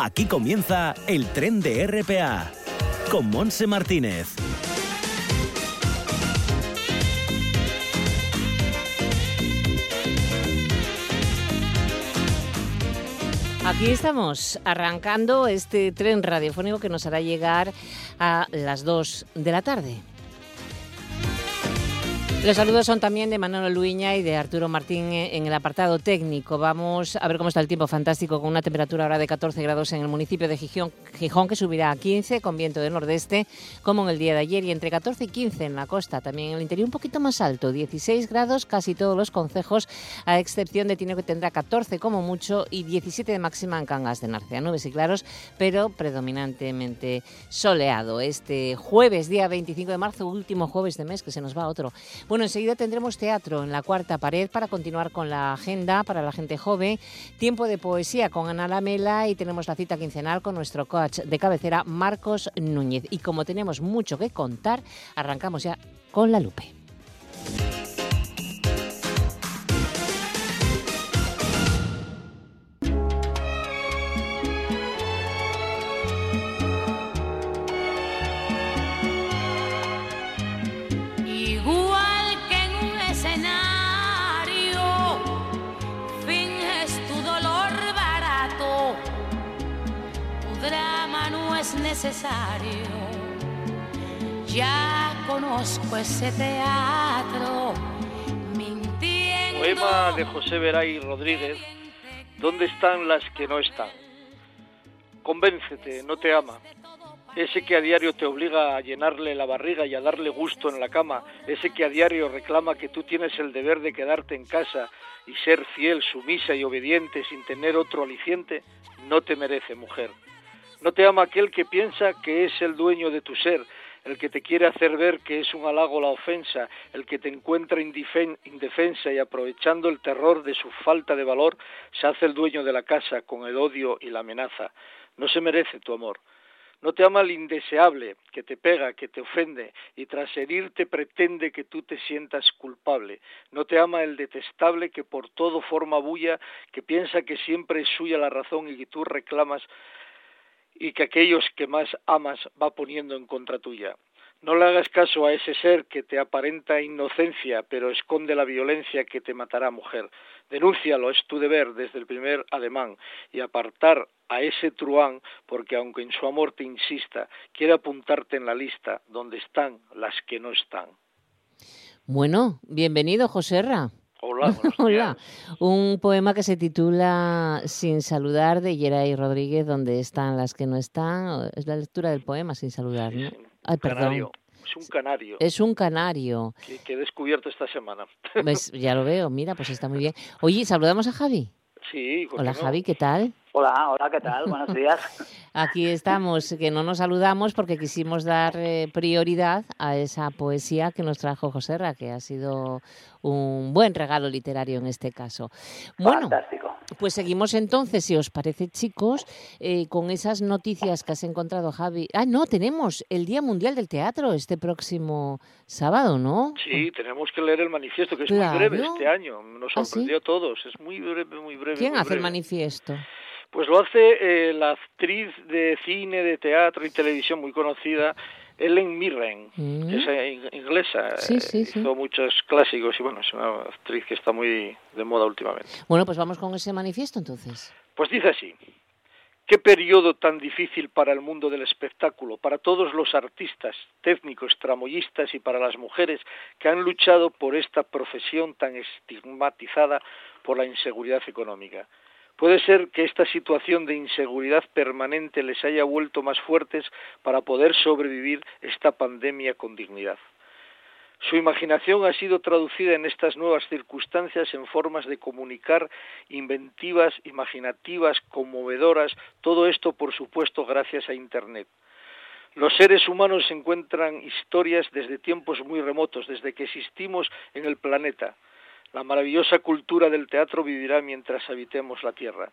Aquí comienza el tren de RPA con Monse Martínez. Aquí estamos arrancando este tren radiofónico que nos hará llegar a las 2 de la tarde. Los saludos son también de Manolo Luiña y de Arturo Martín en el apartado técnico. Vamos a ver cómo está el tiempo fantástico con una temperatura ahora de 14 grados en el municipio de Gijón, Gijón que subirá a 15 con viento de nordeste como en el día de ayer y entre 14 y 15 en la costa, también en el interior un poquito más alto, 16 grados casi todos los concejos a excepción de Tino que tendrá 14 como mucho y 17 de máxima en Cangas de Narcea, nubes y claros, pero predominantemente soleado. Este jueves día 25 de marzo, último jueves de mes que se nos va otro. Bueno, enseguida tendremos teatro en la cuarta pared para continuar con la agenda para la gente joven, tiempo de poesía con Ana Lamela y tenemos la cita quincenal con nuestro coach de cabecera Marcos Núñez. Y como tenemos mucho que contar, arrancamos ya con la Lupe. Necesario. Ya conozco ese teatro, mintiendo. Poema de José Veray Rodríguez, ¿Dónde están las que no están? Convéncete, no te ama. Ese que a diario te obliga a llenarle la barriga y a darle gusto en la cama, ese que a diario reclama que tú tienes el deber de quedarte en casa y ser fiel, sumisa y obediente sin tener otro aliciente, no te merece, mujer. No te ama aquel que piensa que es el dueño de tu ser, el que te quiere hacer ver que es un halago la ofensa, el que te encuentra indefensa y aprovechando el terror de su falta de valor, se hace el dueño de la casa con el odio y la amenaza. No se merece tu amor. No te ama el indeseable, que te pega, que te ofende, y tras herirte pretende que tú te sientas culpable. No te ama el detestable que por todo forma bulla, que piensa que siempre es suya la razón y que tú reclamas y que aquellos que más amas va poniendo en contra tuya. No le hagas caso a ese ser que te aparenta inocencia, pero esconde la violencia que te matará mujer. Denúncialo, es tu deber desde el primer ademán, y apartar a ese truán, porque aunque en su amor te insista, quiere apuntarte en la lista donde están las que no están. Bueno, bienvenido, Joserra. Hola, Hola. Un poema que se titula Sin saludar de Yeray Rodríguez, donde están las que no están. Es la lectura del poema Sin saludar, ¿no? Ay, perdón. Es un canario. Es un canario. Que, he descubierto esta semana. Pues ya lo veo, mira, pues está muy bien. Oye, ¿saludamos a Javi? Sí. Hola Javi, ¿qué tal? Hola, hola, ¿qué tal? Buenos días. Aquí estamos, que no nos saludamos porque quisimos dar eh, prioridad a esa poesía que nos trajo Joserra, que ha sido un buen regalo literario en este caso. Bueno, Fantástico. pues seguimos entonces, si os parece, chicos, eh, con esas noticias que has encontrado, Javi. Ah, no, tenemos el Día Mundial del Teatro este próximo sábado, ¿no? Sí, tenemos que leer el manifiesto, que es muy breve este año. Nos ¿Ah, sorprendió a todos. Es muy breve, muy breve. ¿Quién muy hace el manifiesto? Pues lo hace eh, la actriz de cine, de teatro y televisión muy conocida, Ellen Mirren, Mm. que es in- inglesa. Sí, eh, sí. Hizo muchos clásicos y bueno, es una actriz que está muy de moda últimamente. Bueno, pues vamos con ese manifiesto entonces. Pues dice así. Qué periodo tan difícil para el mundo del espectáculo, para todos los artistas, técnicos, tramoyistas y para las mujeres que han luchado por esta profesión tan estigmatizada por la inseguridad económica. Puede ser que esta situación de inseguridad permanente les haya vuelto más fuertes para poder sobrevivir esta pandemia con dignidad. Su imaginación ha sido traducida en estas nuevas circunstancias en formas de comunicar inventivas, imaginativas, conmovedoras, todo esto por supuesto gracias a Internet. Los seres humanos encuentran historias desde tiempos muy remotos, desde que existimos en el planeta. La maravillosa cultura del teatro vivirá mientras habitemos la Tierra.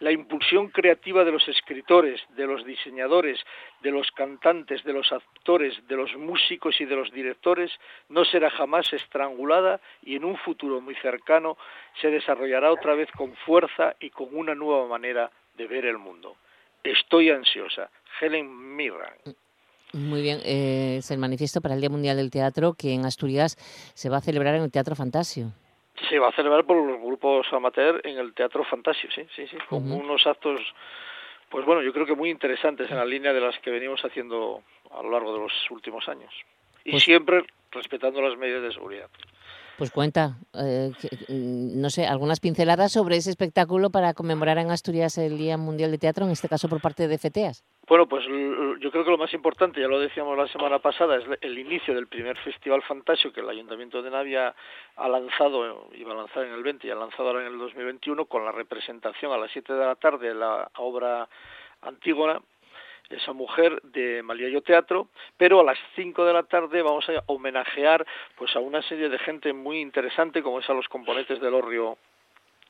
La impulsión creativa de los escritores, de los diseñadores, de los cantantes, de los actores, de los músicos y de los directores no será jamás estrangulada y en un futuro muy cercano se desarrollará otra vez con fuerza y con una nueva manera de ver el mundo. Estoy ansiosa. Helen Mirren. Muy bien, eh, es el manifiesto para el Día Mundial del Teatro que en Asturias se va a celebrar en el Teatro Fantasio. Se va a celebrar por los grupos amateur en el Teatro Fantasio, sí, sí, sí, con unos actos, pues bueno, yo creo que muy interesantes en la línea de las que venimos haciendo a lo largo de los últimos años. Y pues siempre respetando las medidas de seguridad. Pues cuenta, eh, mm, no sé, algunas pinceladas sobre ese espectáculo para conmemorar en Asturias el Día Mundial de Teatro, en este caso por parte de FETEAS. Bueno, pues yo creo que lo más importante, ya lo decíamos la semana pasada, es el inicio del primer Festival Fantasio que el Ayuntamiento de Navia ha lanzado, iba a lanzar en el 20 y ha lanzado ahora en el 2021 con la representación a las 7 de la tarde de la obra Antígona esa mujer de Maliayo Teatro, pero a las 5 de la tarde vamos a homenajear pues a una serie de gente muy interesante como es a los componentes del Orrio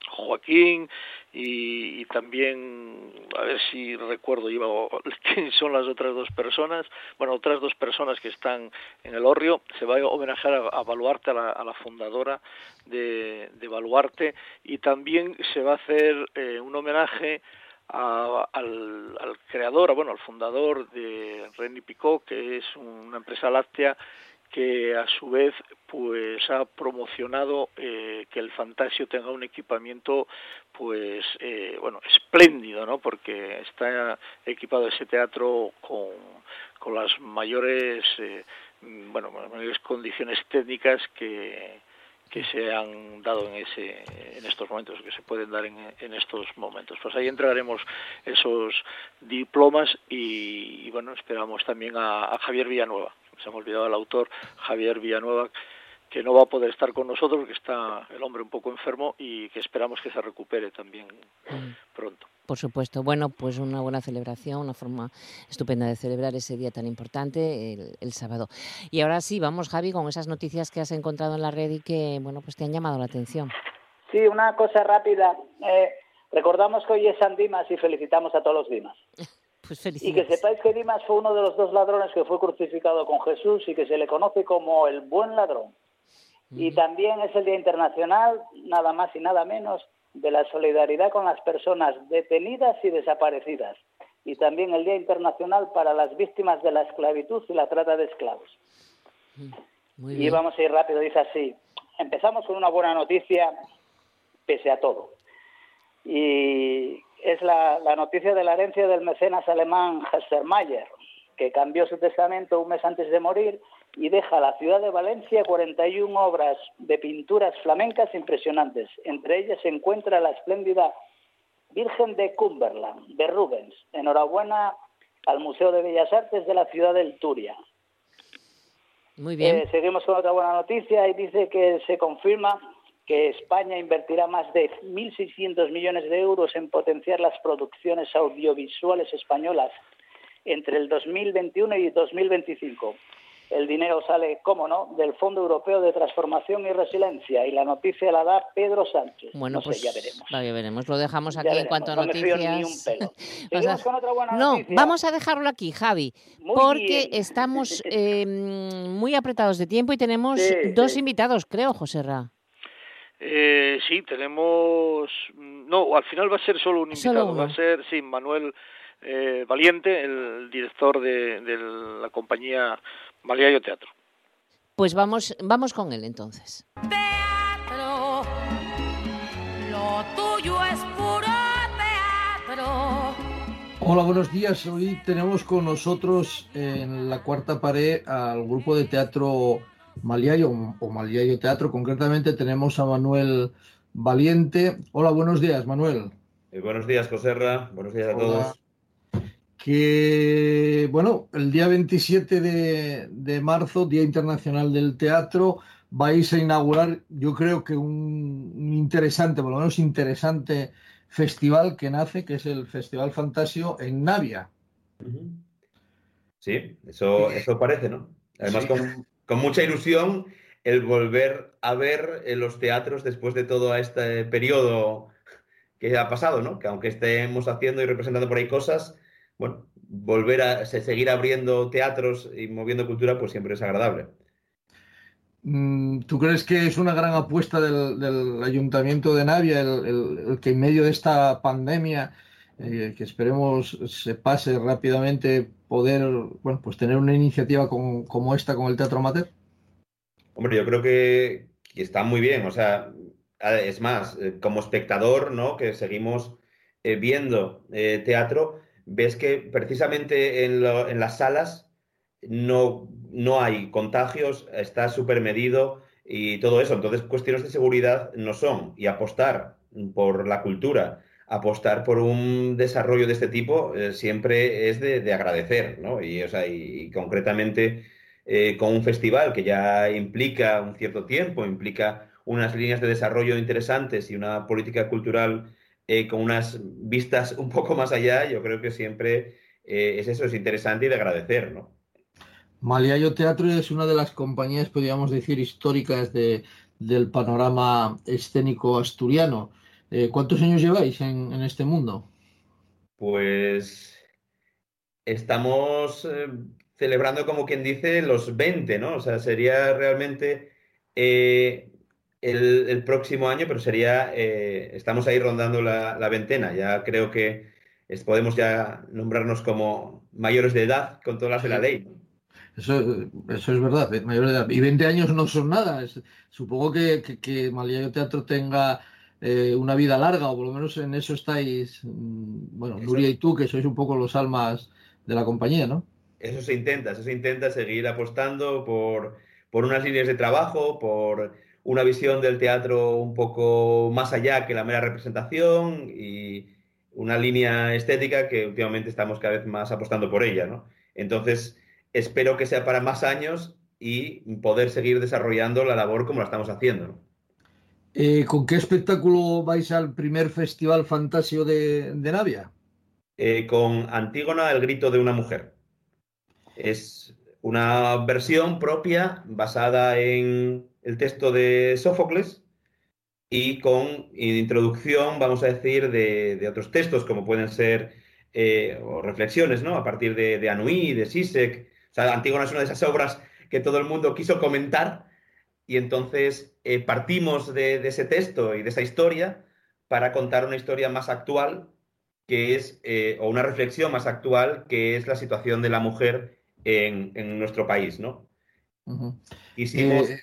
Joaquín y, también a ver si recuerdo iba quién son las otras dos personas bueno otras dos personas que están en el Orrio. Se va a homenajear a, Baluarte a la, fundadora de, Baluarte y también se va a hacer eh, un homenaje al, al, creador, bueno, al fundador de René Picot, que es una empresa láctea que a su vez pues ha promocionado eh, que el Fantasio tenga un equipamiento pues eh, bueno espléndido no porque está equipado ese teatro con, con las mayores eh, bueno mayores condiciones técnicas que que se han dado en ese en estos momentos que se pueden dar en, en estos momentos pues ahí entregaremos esos diplomas y, bueno esperamos también a, Javier Villanueva se me ha olvidado el autor Javier Villanueva que no va a poder estar con nosotros, que está el hombre un poco enfermo y que esperamos que se recupere también mm. pronto. Por supuesto. Bueno, pues una buena celebración, una forma estupenda de celebrar ese día tan importante el, sábado. Y ahora sí, vamos Javi con esas noticias que has encontrado en la red y que, bueno, pues te han llamado la atención. Sí, una cosa rápida. Eh, recordamos que hoy es San Dimas y felicitamos a todos los Dimas. Pues y que sepáis que Dimas fue uno de los dos ladrones que fue crucificado con Jesús y que se le conoce como el buen ladrón. Y también es el Día Internacional, nada más y nada menos, de la solidaridad con las personas detenidas y desaparecidas. Y también el Día Internacional para las víctimas de la esclavitud y la trata de esclavos. Y vamos a ir rápido, dice así. Empezamos con una buena noticia, pese a todo. Y es la, la noticia de la herencia del mecenas alemán Mayer, que cambió su testamento un mes antes de morir y deja a la ciudad de Valencia 41 obras de pinturas flamencas impresionantes. Entre ellas se encuentra la espléndida Virgen de Cumberland, de Rubens. Enhorabuena al Museo de Bellas Artes de la ciudad del Turia. Muy bien. Eh, seguimos con otra buena noticia y dice que se confirma que España invertirá más de 1.600 millones de euros en potenciar las producciones audiovisuales españolas entre el 2021 y 2025. El dinero sale, cómo no, del Fondo Europeo de Transformación y Resiliencia y la noticia la da Pedro Sánchez. Bueno, pues ya veremos. Ya veremos. Lo dejamos aquí en cuanto a noticias. Ni un pelo. con otra buena no, vamos a dejarlo aquí, Javi, porque estamos eh, muy apretados de tiempo y tenemos dos invitados, creo, José Ra. Eh, sí, tenemos. No, al final va a ser solo un invitado. Va a ser, sí, Manuel eh, Valiente, el director de, la compañía Maliayo Teatro. Pues vamos, vamos con él entonces. Teatro, lo tuyo es puro teatro. Hola, buenos días. Hoy tenemos con nosotros en la cuarta pared al grupo de teatro Maliayo o Maliayo Teatro. Concretamente tenemos a Manuel Valiente. Hola, buenos días, Manuel. Eh, buenos días, Joserra. Buenos días a todos que, bueno, el día 27 de, marzo, Día Internacional del Teatro, vais a inaugurar, yo creo que un, interesante, por lo menos interesante festival que nace, que es el Festival Fantasio en Navia. Sí, eso, eso parece, ¿no? Además, con, con, mucha ilusión el volver a ver en los teatros después de todo este periodo que ha pasado, ¿no? Que aunque estemos haciendo y representando por ahí cosas, bueno, volver a seguir abriendo teatros y moviendo cultura, pues siempre es agradable. Mm, ¿Tú crees que es una gran apuesta del, Ayuntamiento de Navia el, que en medio de esta pandemia eh, que esperemos se pase rápidamente poder, bueno, pues tener una iniciativa como esta con el Teatro Amateur? Hombre, yo creo que, está muy bien, o sea, es más, eh, como espectador, ¿no? Que seguimos eh, viendo teatro, ves que precisamente en, en las salas no, no hay contagios, está súper medido y todo eso. Entonces, cuestiones de seguridad no son. Y apostar por la cultura, apostar por un desarrollo de este tipo eh, siempre es de, agradecer, ¿no? Y, o sea, y, concretamente eh, con un festival que ya implica un cierto tiempo, implica unas líneas de desarrollo interesantes y una política cultural eh, con unas vistas un poco más allá, yo creo que siempre es eso, es interesante y de agradecer, ¿no? Maliayo Teatro es una de las compañías, podríamos decir, históricas del panorama escénico asturiano. Eh, ¿Cuántos años lleváis en, este mundo? Pues estamos eh, celebrando, como quien dice, los 20, ¿no? O sea, sería realmente eh, el, próximo año, pero sería, estamos ahí rondando la, la, veintena. Ya creo que podemos ya nombrarnos como mayores de edad con todas las de la ley. Eso, eso es verdad, eh, mayor de edad. Y 20 años no son nada. supongo que, que, que Teatro tenga eh, una vida larga, o por lo menos en eso estáis, mm, bueno, Nuria y tú, que sois un poco los almas de la compañía, ¿no? Eso se intenta, eso se intenta seguir apostando por, por unas líneas de trabajo, por una visión del teatro un poco más allá que la mera representación y una línea estética que últimamente estamos cada vez más apostando por ella, ¿no? Entonces, espero que sea para más años y poder seguir desarrollando la labor como la estamos haciendo. Eh, ¿Con qué espectáculo vais al primer festival fantasio de, Navia? Eh, con Antígona, el grito de una mujer. Es una versión propia basada en el texto de Sófocles y con introducción, vamos a decir, de, otros textos como pueden ser eh, o reflexiones, ¿no? A partir de, de Anui, de Sisek, o sea, Antígona es una de esas obras que todo el mundo quiso comentar y entonces eh, partimos de, ese texto y de esa historia para contar una historia más actual que es, eh, o una reflexión más actual que es la situación de la mujer en, nuestro país, ¿no? Eh,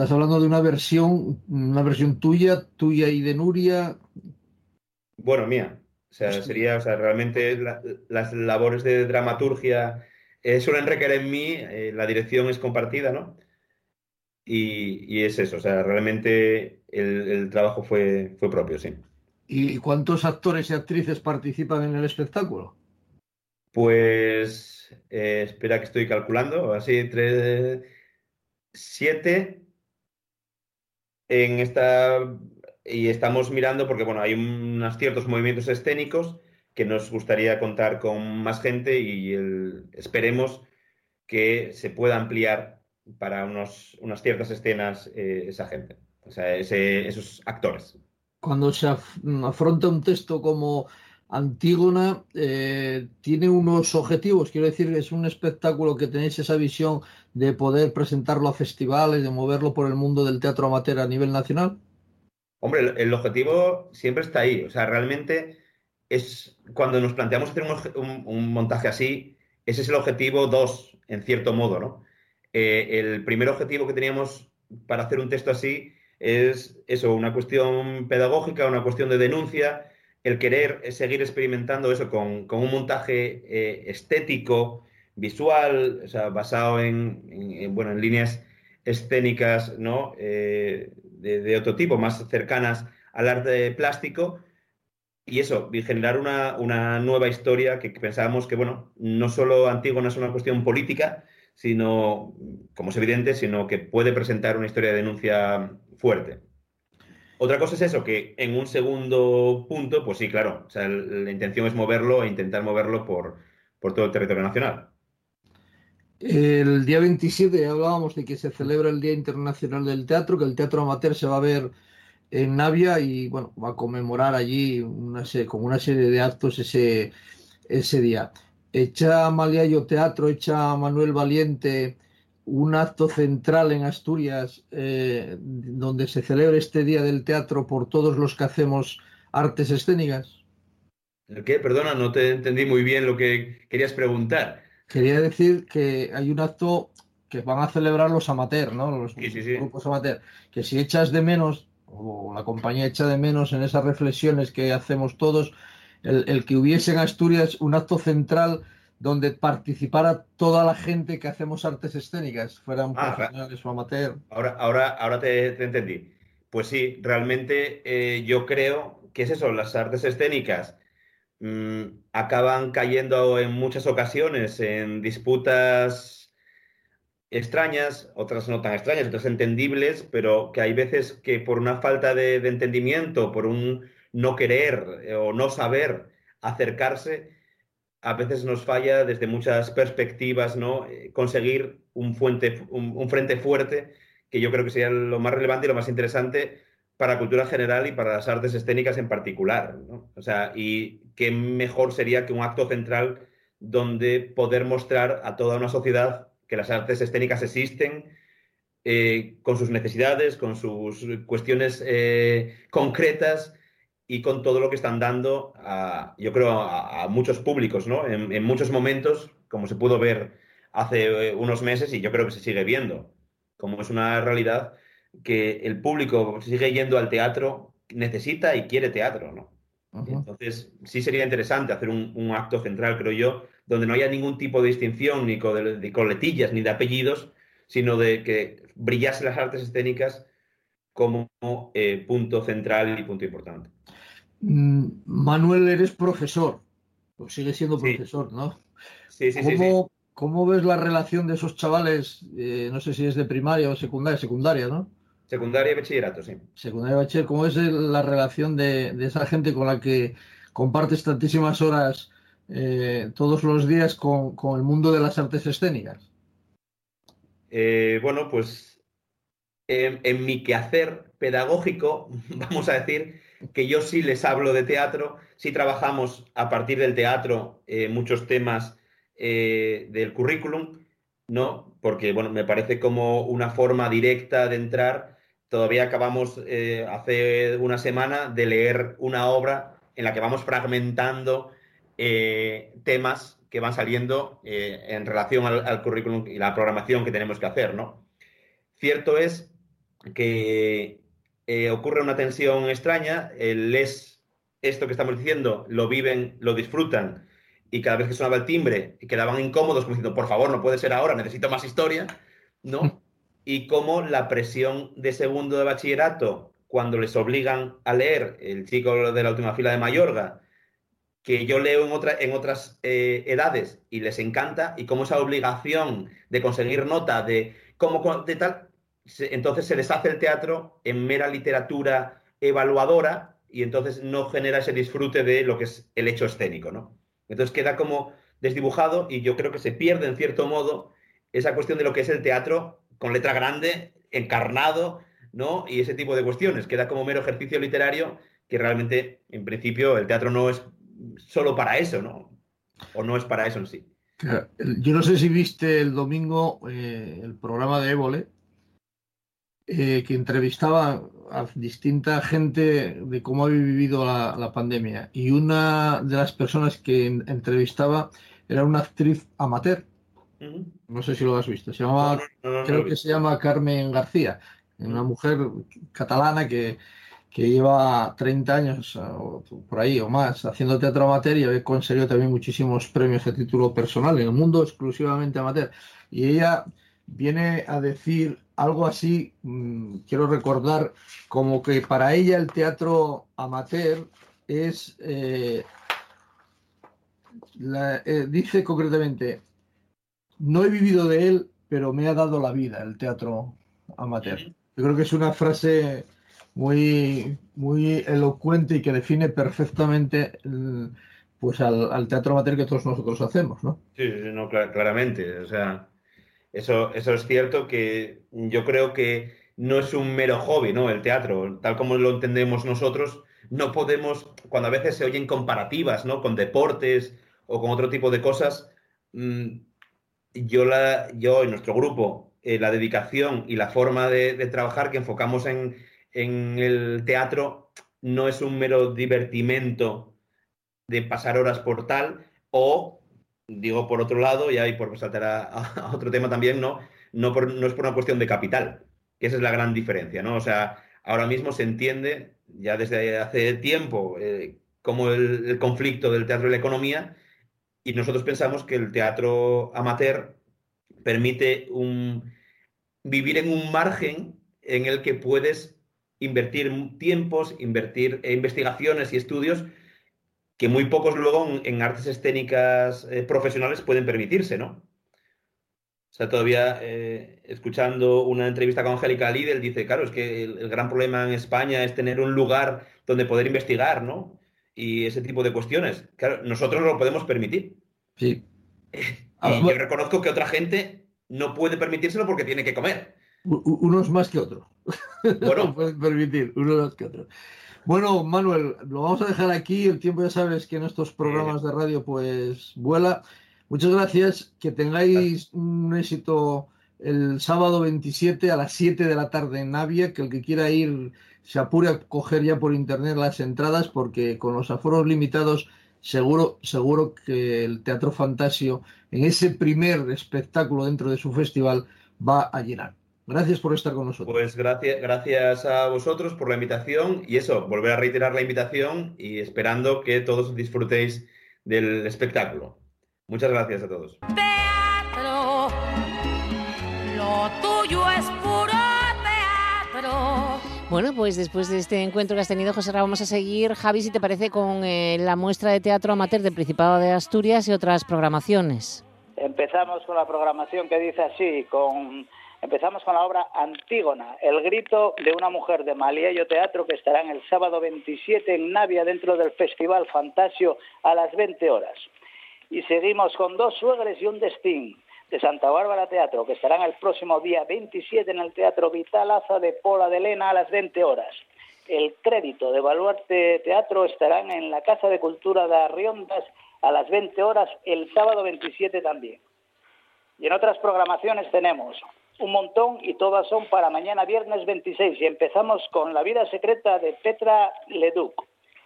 estás hablando de una versión, una versión tuya, tuya y de Nuria. Bueno, mía. O sea, sería, o sea, realmente las labores de dramaturgia eh, suelen requerir en mí, eh, la dirección es compartida, ¿no? Y, es eso, o sea, realmente el, trabajo fue, fue propio, sí. ¿Y cuántos actores y actrices participan en el espectáculo? Pues, eh, espera que estoy calculando, así, tres, siete en esta, y estamos mirando porque, bueno, hay unos ciertos movimientos escénicos que nos gustaría contar con más gente y esperemos que se pueda ampliar para unos, unas ciertas escenas eh, esa gente, o sea, esos actores. Cuando se afronta un texto como Antígona, eh, tiene unos objetivos, quiero decir, es un espectáculo que tenéis esa visión de poder presentarlo a festivales, de moverlo por el mundo del teatro amateur a nivel nacional. Hombre, el objetivo siempre está ahí, o sea, realmente es cuando nos planteamos hacer un, montaje así, ese es el objetivo dos, en cierto modo, ¿no? Eh, el primer objetivo que teníamos para hacer un texto así es eso, una cuestión pedagógica, una cuestión de denuncia, el querer seguir experimentando eso con, un montaje eh, estético, visual, o sea, basado en, bueno, en líneas escénicas, ¿no? Eh, de, de, otro tipo, más cercanas al arte plástico, y eso, generar una, nueva historia que pensábamos que, bueno, no solo Antígona es una cuestión política, sino, como es evidente, sino que puede presentar una historia de denuncia fuerte. Otra cosa es eso, que en un segundo punto, pues sí, claro, o sea, la intención es moverlo e intentar moverlo por, por todo el territorio nacional. El día 27 hablábamos de que se celebra el Día Internacional del Teatro, que el teatro amateur se va a ver en Navia y bueno, va a conmemorar allí una con una serie de actos ese, ese día. Echa Maliayo Teatro, echa Manuel Valiente un acto central en Asturias eh, donde se celebre este Día del Teatro por todos los que hacemos artes escénicas? ¿El qué? Perdona, no te entendí muy bien lo que querías preguntar. Quería decir que hay un acto que van a celebrar los amateurs, ¿no? Los Sí, sí, sí. grupos amateurs. Que si echas de menos, o la compañía echa de menos en esas reflexiones que hacemos todos, el, el que hubiese en Asturias un acto central donde participara toda la gente que hacemos artes escénicas, fueran Ah, profesionales o amateur. Ahora, ahora, ahora te, te entendí. Pues sí, realmente eh, yo creo que es eso, las artes escénicas mm, acaban cayendo en muchas ocasiones en disputas extrañas, otras no tan extrañas, otras entendibles, pero que hay veces que por una falta de, de entendimiento, por un no querer eh, o no saber acercarse, a veces nos falla desde muchas perspectivas, ¿no? Eh, conseguir un, fuente, un, frente fuerte que yo creo que sería lo más relevante y lo más interesante para la cultura general y para las artes escénicas en particular, ¿no? O sea, y qué mejor sería que un acto central donde poder mostrar a toda una sociedad que las artes escénicas existen, eh, con sus necesidades, con sus cuestiones eh, concretas y con todo lo que están dando, a, yo creo, a, a muchos públicos, ¿no? En, en, muchos momentos, como se pudo ver hace eh, unos meses y yo creo que se sigue viendo, como es una realidad que el público sigue yendo al teatro, necesita y quiere teatro, ¿no? Uh -huh. Entonces, sí sería interesante hacer un, un, acto central, creo yo, donde no haya ningún tipo de distinción, ni de, de coletillas, ni de apellidos, sino de que brillase las artes escénicas como eh, punto central y punto importante. Mm, Manuel, eres profesor, o sigue siendo profesor, sí. ¿no? Sí, sí, ¿Cómo, sí. ¿Cómo ves la relación de esos chavales? Eh, no sé si es de primaria o secundaria, secundaria, ¿no? Secundaria y bachillerato, sí. Secundaria y bachiller, ¿cómo es la relación de, de esa gente con la que compartes tantísimas horas eh, todos los días con, con, el mundo de las artes escénicas? Eh, bueno, pues en, en, mi quehacer pedagógico, vamos a decir que yo sí les hablo de teatro, sí trabajamos a partir del teatro eh, muchos temas eh, del currículum, ¿no? Porque, bueno, me parece como una forma directa de entrar. Todavía acabamos eh, hace una semana de leer una obra en la que vamos fragmentando temas que van saliendo en relación al, al, currículum y la programación que tenemos que hacer, ¿no? Cierto es que eh, ocurre una tensión extraña, les esto que estamos diciendo lo viven, lo disfrutan y cada vez que sonaba el timbre quedaban incómodos como diciendo, por favor, no puede ser ahora, necesito más historia, ¿no? Y como la presión de segundo de bachillerato, cuando les obligan a leer el chico de la última fila de Mayorga, que yo leo en, otra, en otras eh, edades y les encanta, y como esa obligación de conseguir nota, de cómo, de tal, entonces se les hace el teatro en mera literatura evaluadora y entonces no genera ese disfrute de lo que es el hecho escénico, ¿no? Entonces queda como desdibujado y yo creo que se pierde en cierto modo esa cuestión de lo que es el teatro con letra grande, encarnado, ¿no? Y ese tipo de cuestiones. Queda como mero ejercicio literario que realmente, en principio, el teatro no es solo para eso, ¿no? O no es para eso en sí. Yo no sé si viste el domingo eh, el programa de Évole, eh, que entrevistaba a distinta gente de cómo había vivido la, la, pandemia. Y una de las personas que entrevistaba era una actriz amateur. Uh -huh. No sé si lo has visto. Se llama, no, no, no, creo que se llama Carmen García, una mujer catalana que, que lleva 30 años o por ahí o más haciendo teatro amateur y ha conseguido también muchísimos premios a título personal en el mundo exclusivamente amateur. Y ella viene a decir algo así, mmm, quiero recordar, como que para ella el teatro amateur es, eh, la, eh, dice concretamente, no he vivido de él, pero me ha dado la vida el teatro amateur. Yo creo que es una frase muy, muy elocuente y que define perfectamente el, pues al, al, teatro amateur que todos nosotros hacemos, ¿no? Sí, no, claramente. O sea, eso, eso es cierto que yo creo que no es un mero hobby, ¿no? El teatro, tal como lo entendemos nosotros, no podemos, cuando a veces se oyen comparativas, ¿no? Con deportes o con otro tipo de cosas, mmm, yo, la, yo en nuestro grupo, eh, la dedicación y la forma de, de trabajar que enfocamos en, en, el teatro no es un mero divertimento de pasar horas por tal, o, digo por otro lado, y ahí por saltar a, otro tema también, ¿no? No, no es por una cuestión de capital, que esa es la gran diferencia, ¿no? O sea, ahora mismo se entiende, ya desde hace tiempo, eh, como el, conflicto del teatro y la economía, y nosotros pensamos que el teatro amateur permite un, vivir en un margen en el que puedes invertir tiempos, invertir investigaciones y estudios que muy pocos luego en, artes escénicas eh, profesionales pueden permitirse, ¿no? O sea, todavía eh, escuchando una entrevista con Angélica Lidl, dice, claro, es que el, gran problema en España es tener un lugar donde poder investigar, ¿no? Y ese tipo de cuestiones. Claro, nosotros no lo podemos permitir. Sí. y yo reconozco que otra gente no puede permitírselo porque tiene que comer. Unos más que otros. Bueno, pueden permitir, unos más que otros. Bueno, Manuel, lo vamos a dejar aquí. El tiempo ya sabes que en estos programas de radio pues vuela. Muchas gracias. Que tengáis un éxito el sábado 27 a las 7 de la tarde en Navia. Que el que quiera ir se apure a coger ya por internet las entradas porque con los aforos limitados seguro, seguro que el Teatro Fantasio en ese primer espectáculo dentro de su festival va a llenar. Gracias por estar con nosotros. Pues gracias, gracias a vosotros por la invitación y eso, volver a reiterar la invitación y esperando que todos disfrutéis del espectáculo. Muchas gracias a todos. Teatro, lo tuyo es puro teatro. Bueno, pues después de este encuentro que has tenido, José, vamos a seguir, Javi, si te parece, con eh, la muestra de teatro amateur del Principado de Asturias y otras programaciones. Empezamos con la programación que dice así, con Empezamos con la obra Antígona, el grito de una mujer de Maliello Teatro que estará el sábado 27 en Navia dentro del Festival Fantasio a las 20 horas. Y seguimos con Dos Suegres y un Destín de Santa Bárbara Teatro que estarán el próximo día 27 en el Teatro Vitalaza de Pola de Lena a las 20 horas. El crédito de Baluarte Teatro estarán en la Casa de Cultura de Arriondas a las 20 horas el sábado 27 también. Y en otras programaciones tenemos un montón y todas son para mañana viernes 26 y empezamos con La vida secreta de Petra Leduc,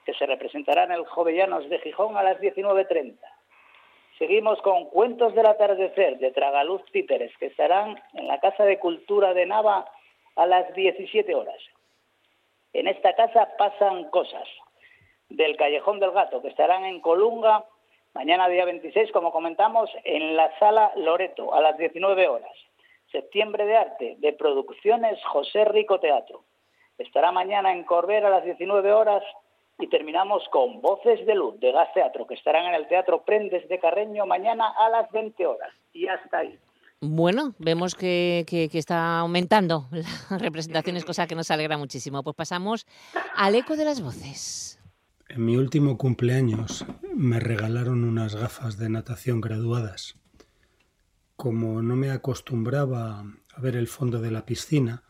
que se representará en el Jovellanos de Gijón a las 19.30. Seguimos con Cuentos del atardecer de Tragaluz Títeres, que estarán en la Casa de Cultura de Nava a las 17 horas. En esta casa pasan cosas del Callejón del Gato, que estarán en Colunga mañana día 26, como comentamos, en la Sala Loreto a las 19 horas. Septiembre de Arte, de Producciones José Rico Teatro. Estará mañana en Corbera a las 19 horas y terminamos con Voces de Luz de Gas Teatro, que estarán en el Teatro Prendes de Carreño mañana a las 20 horas. Y hasta ahí. Bueno, vemos que, que, está aumentando las representaciones, cosa que nos alegra muchísimo. Pues pasamos al eco de las voces. En mi último cumpleaños me regalaron unas gafas de natación graduadas como no me acostumbraba a ver el fondo de la piscina,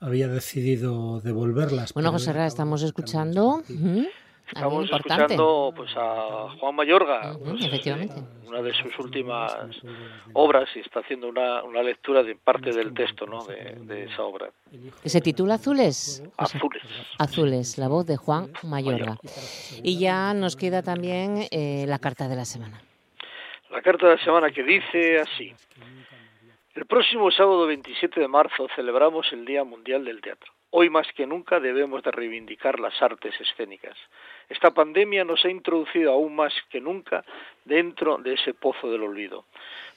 había decidido devolverlas. Bueno, José Ra, estamos escuchando. Estamos escuchando pues, a Juan Mayorga, pues, efectivamente. una de sus últimas obras y está haciendo una, una lectura de parte del texto ¿no? de, de esa obra. ¿Que se titula Azules? Azules. Azules, la voz de Juan Mayorga. Y ya nos queda también eh, la carta de la semana. La carta de la semana que dice así. El próximo sábado 27 de marzo celebramos el Día Mundial del Teatro. Hoy más que nunca debemos de reivindicar las artes escénicas. Esta pandemia nos ha introducido aún más que nunca dentro de ese pozo del olvido.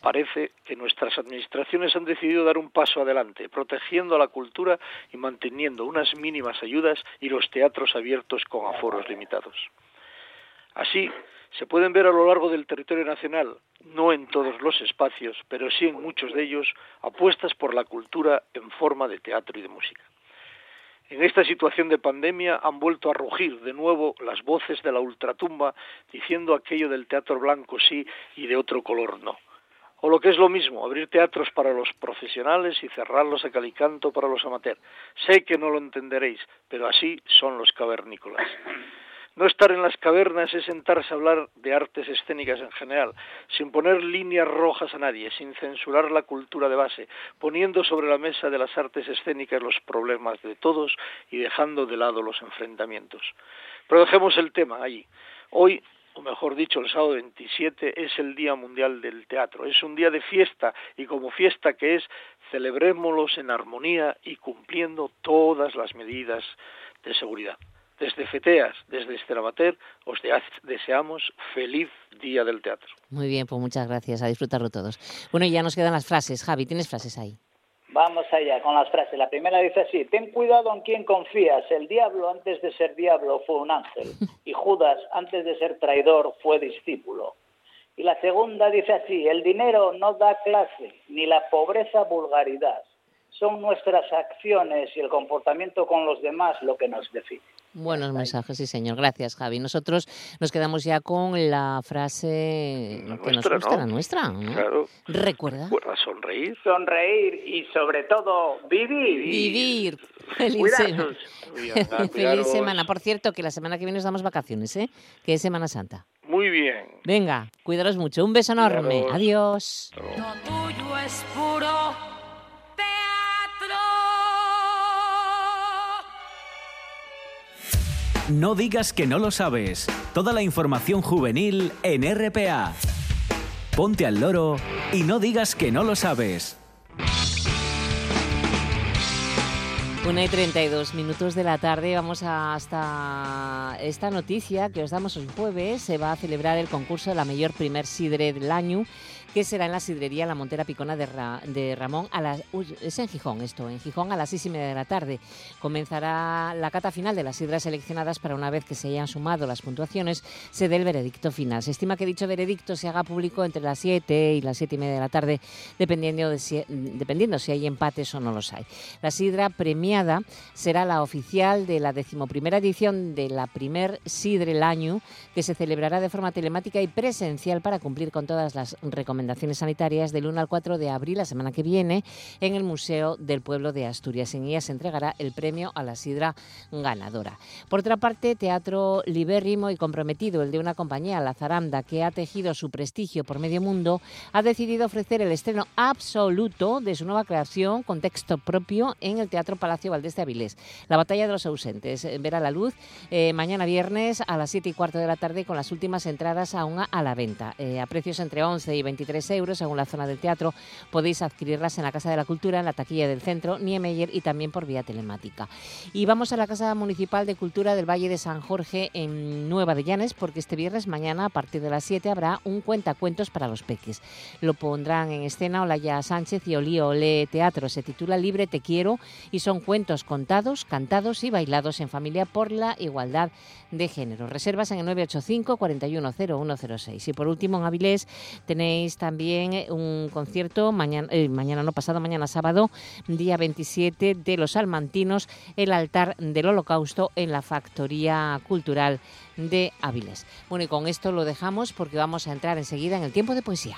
Parece que nuestras administraciones han decidido dar un paso adelante, protegiendo la cultura y manteniendo unas mínimas ayudas y los teatros abiertos con aforos limitados. Así, se pueden ver a lo largo del territorio nacional, no en todos los espacios, pero sí en muchos de ellos, apuestas por la cultura en forma de teatro y de música. En esta situación de pandemia han vuelto a rugir de nuevo las voces de la ultratumba diciendo aquello del teatro blanco sí y de otro color no. O lo que es lo mismo, abrir teatros para los profesionales y cerrarlos a calicanto para los amateurs. Sé que no lo entenderéis, pero así son los cavernícolas. No estar en las cavernas es sentarse a hablar de artes escénicas en general, sin poner líneas rojas a nadie, sin censurar la cultura de base, poniendo sobre la mesa de las artes escénicas los problemas de todos y dejando de lado los enfrentamientos. Pero dejemos el tema allí. Hoy o mejor dicho, el sábado 27 es el Día Mundial del Teatro. Es un día de fiesta y como fiesta que es, celebrémoslos en armonía y cumpliendo todas las medidas de seguridad. Desde FETEAS, desde Esterabater, os deseamos feliz Día del Teatro. Muy bien, pues muchas gracias. A disfrutarlo todos. Bueno, y ya nos quedan las frases. Javi, ¿tienes frases ahí? Vamos allá con las frases. La primera dice así, ten cuidado en quien confías. El diablo antes de ser diablo fue un ángel y Judas antes de ser traidor fue discípulo. Y la segunda dice así, el dinero no da clase, ni la pobreza vulgaridad. Son nuestras acciones y el comportamiento con los demás lo que nos define. Buenos mensajes, sí, señor. Gracias, Javi. Nosotros nos quedamos ya con la frase La que nos nuestra, gusta, ¿no? la nuestra. ¿no? Claro. Recuerda. Recuerda sonreír. Sonreír y sobre todo vivir. Vivir. Feliz semana. Feliz semana. Por cierto, que la semana que viene os damos vacaciones, ¿eh? Que es Semana Santa. Muy bien. Venga, cuidaros mucho. Un beso enorme. Cuidaros. Adiós. Lo tuyo es puro No digas que no lo sabes. Toda la información juvenil en RPA. Ponte al loro y no digas que no lo sabes. Una y 32 minutos de la tarde, vamos a- hasta esta noticia que os damos el jueves. Se va a celebrar el concurso de la mayor primer sidre del año, que será en la sidrería La Montera Picona de, Ra- de Ramón. A las, uy, es en Gijón esto, en Gijón a las seis y media de la tarde. Comenzará la cata final de las sidras seleccionadas para una vez que se hayan sumado las puntuaciones, se dé el veredicto final. Se estima que dicho veredicto se haga público entre las 7 y las siete y media de la tarde, dependiendo, de si, dependiendo si hay empates o no los hay. La sidra premiada será la oficial de la decimoprimera edición de la primer Sidre el año, que se celebrará de forma telemática y presencial para cumplir con todas las recomendaciones sanitarias del 1 al 4 de abril, la semana que viene, en el Museo del Pueblo de Asturias. En ella se entregará el premio a la sidra ganadora. Por otra parte, teatro libérrimo y comprometido, el de una compañía, La Zaranda, que ha tejido su prestigio por medio mundo, ha decidido ofrecer el estreno absoluto de su nueva creación con texto propio en el Teatro Palacio Valdés de Avilés. La batalla de los ausentes eh, verá la luz eh, mañana viernes a las 7 y cuarto de la tarde con las últimas entradas aún a la venta. Eh, a precios entre 11 y 23 euros según la zona del teatro. Podéis adquirirlas en la Casa de la Cultura, en la taquilla del centro, Niemeyer y también por vía telemática. Y vamos a la Casa Municipal de Cultura del Valle de San Jorge en Nueva de Llanes porque este viernes mañana a partir de las 7 habrá un cuentacuentos para los peques. Lo pondrán en escena Olaya Sánchez y Olío Olé Teatro. Se titula Libre Te Quiero y son cuentos contados, cantados y bailados en familia por la igualdad de género. Reservas en el 985 410106. Y por último, en Avilés tenéis también eh, un concierto mañana, eh, mañana no pasado, mañana sábado, día 27 de los Almantinos, el altar del Holocausto en la Factoría Cultural de Avilés. Bueno, y con esto lo dejamos porque vamos a entrar enseguida en el tiempo de poesía.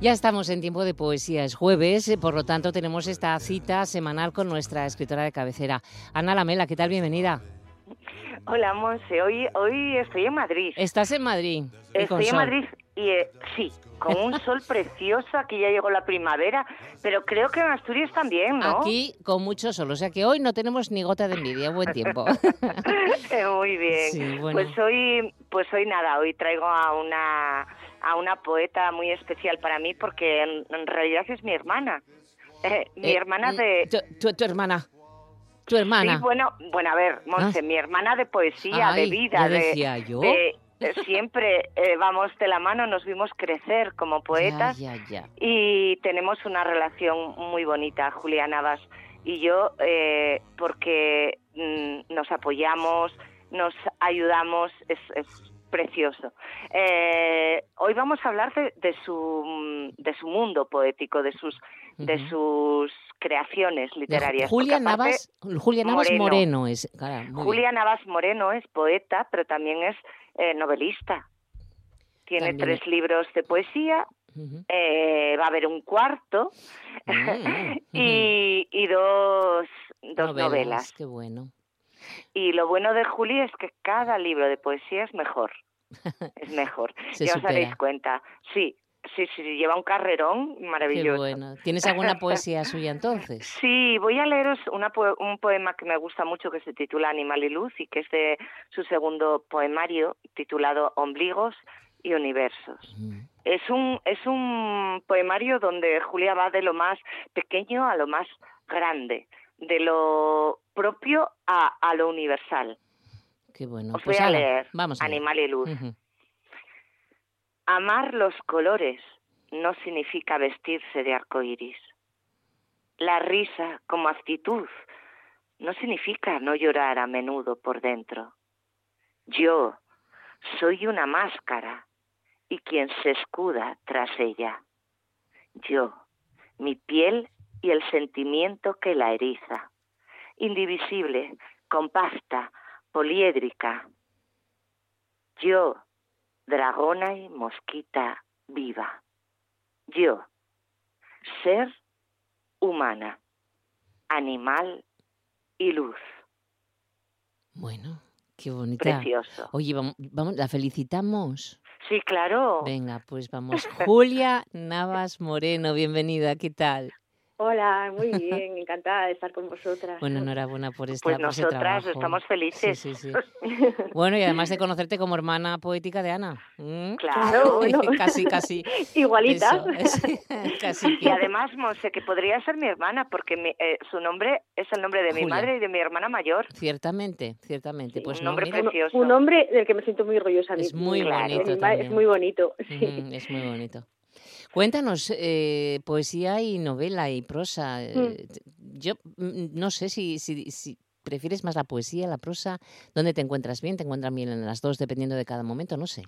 Ya estamos en tiempo de poesía, es jueves, eh, por lo tanto tenemos esta cita semanal con nuestra escritora de cabecera, Ana Lamela. ¿Qué tal? Bienvenida. Hola, Monse. Hoy, hoy estoy en Madrid. Estás en Madrid. Estoy en sol. Madrid y eh, sí, con un sol precioso. Aquí ya llegó la primavera, pero creo que en Asturias también, ¿no? Aquí con mucho sol, o sea que hoy no tenemos ni gota de envidia, buen tiempo. Eh, Muy bien. Sí, bueno. Pues hoy, pues hoy nada, hoy traigo a una a una poeta muy especial para mí porque en, en realidad es mi hermana. Eh, mi Eh, hermana mm, de Tu, tu- tu hermana. Tu hermana. Sí, bueno, bueno, a ver, Monse, Ah. mi hermana de poesía, de vida, de, decía yo. de- de siempre eh, vamos de la mano, nos vimos crecer como poetas Ya, ya, ya. y tenemos una relación muy bonita, Julia Navas y yo, eh, porque mm, nos apoyamos, nos ayudamos, es, es precioso. Eh, hoy vamos a hablar de, de su mm, de su mundo poético, de sus de sus creaciones literarias. Julia Navas, Julia Navas Moreno. Moreno, es. cara, muy bien. Julia Navas Moreno es poeta, pero también es eh, novelista. Tiene También. tres libros de poesía, eh, va a haber un cuarto Mm, y, y dos, dos novelas. Qué bueno. Y lo bueno de Juli es que cada libro de poesía es mejor. Es mejor. Ya os daréis cuenta. Sí, sí, sí, lleva un carrerón Qué maravilloso. bueno. ¿Tienes alguna poesía suya entonces? Sí, voy a leeros una un poema que me gusta mucho que se titula Animal y Luz y que es de su segundo poemario titulado Ombligos y Universos. Mm. Es un, es un poemario donde Julia va de lo más pequeño a lo más grande, de lo propio a, a lo universal. Qué bueno. Os Pues voy a leer Vamos. Animal y Luz. Amar los colores no significa vestirse de arcoíris. La risa como actitud no significa no llorar a menudo por dentro. Yo soy una máscara y quien se escuda tras ella. Yo, mi piel y el sentimiento que la eriza. Indivisible, compacta, poliédrica. Yo, dragona y mosquita viva. Yo, ser humana, animal y luz. Bueno, qué bonita. Precioso. Oye, vamos, vamos, la felicitamos. Sí, claro. Venga, pues vamos. Julia Navas Moreno, bienvenida, ¿qué tal? Hola, muy bien, encantada de estar con vosotras. Bueno, enhorabuena por esta Pues por ese nosotras trabajo. estamos felices. Sí, sí, sí. Bueno, y además de conocerte como hermana poética de Ana. ¿Mm? Claro. bueno. casi, casi. Igualita. Eso, es- casi Y además, Monse, que podría ser mi hermana, porque mi- eh, su nombre es el nombre de mi Julia. madre y de mi hermana mayor. Ciertamente, ciertamente. Pues un no, nombre mira, precioso. Un hombre del que me siento muy orgullosa. Es muy mi- bonito Es muy bonito. es muy bonito. Cuéntanos, eh, poesía y novela y prosa. eh, Mm. Yo mm, no sé si, si, si prefieres más la poesía, la prosa. ¿Dónde te encuentras bien? ¿Te encuentras bien en las dos, dependiendo de cada momento? No sé.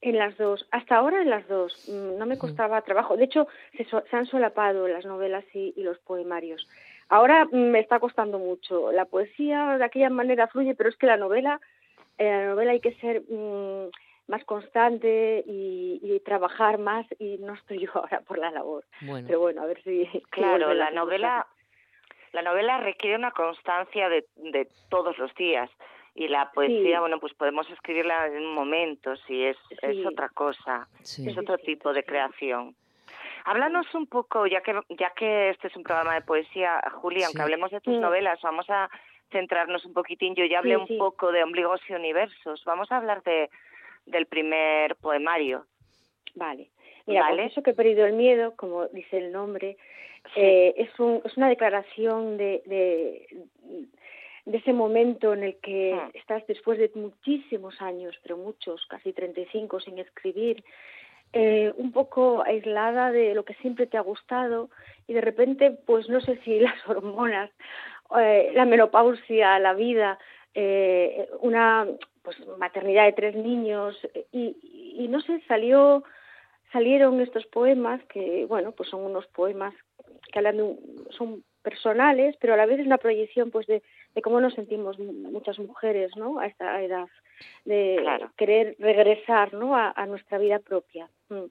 En las dos, hasta ahora en las dos. Mm, No me costaba trabajo. De hecho, se, so- se han solapado las novelas y, y los poemarios. Ahora mm, me está costando mucho. La poesía de aquella manera fluye, pero es que la novela, eh, la novela hay que ser mm, más constante y, y trabajar más y no estoy yo ahora por la labor. Bueno, Pero bueno, a ver si... si Claro, la novela, la novela requiere una constancia de, de todos los días. Y la poesía, Sí. bueno, pues podemos escribirla en momentos y es, es Sí. otra cosa, sí. es otro tipo de creación. Háblanos un poco, ya que, ya que este es un programa de poesía, Julia, aunque hablemos de tus novelas, vamos a centrarnos un poquitín. Yo ya hablé Sí, un poco de Ombligos y Universos. Vamos a hablar de, del primer poemario. Vale. Mira, Vale. confieso que he perdido el miedo, como dice el nombre. Sí. Eh, es, un, es una declaración de, de, de ese momento en el que estás después de muchísimos años, pero muchos, casi 35, sin escribir, eh, un poco aislada de lo que siempre te ha gustado y de repente, pues no sé si las hormonas, eh, la menopausia, la vida, eh, una pues maternidad de tres niños y, y no sé, salió salieron estos poemas que, bueno, pues son unos poemas que hablan de un- son personales, pero a la vez es una proyección pues de, de cómo nos sentimos mu- muchas mujeres, ¿no? A esta edad de Claro. querer regresar, ¿no? A, a nuestra vida propia. Mm.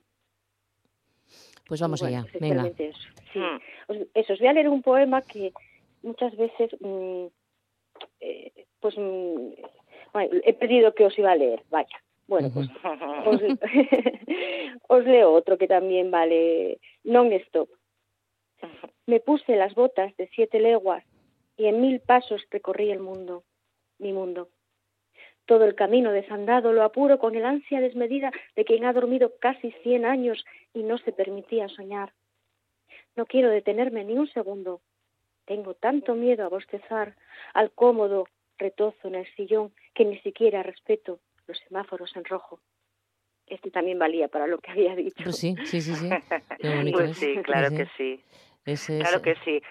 Pues vamos Bueno, allá. pues Venga. eso. Sí. Mm. Os, eso, os voy a leer un poema que muchas veces, mm, eh, pues, mm, he pedido que os iba a leer, vaya. Bueno, pues os, os leo otro que también vale non-stop. Me puse las botas de siete leguas y en mil pasos recorrí el mundo, mi mundo. Todo el camino desandado lo apuro con el ansia desmedida de quien ha dormido casi cien años y no se permitía soñar. No quiero detenerme ni un segundo. Tengo tanto miedo a bostezar, al cómodo retozo en el sillón, que ni siquiera respeto los semáforos en rojo. Este también valía para lo que había dicho. Pues sí, sí, sí, sí. Qué bonito Pues es. sí, claro que sí. Ese Claro que sí.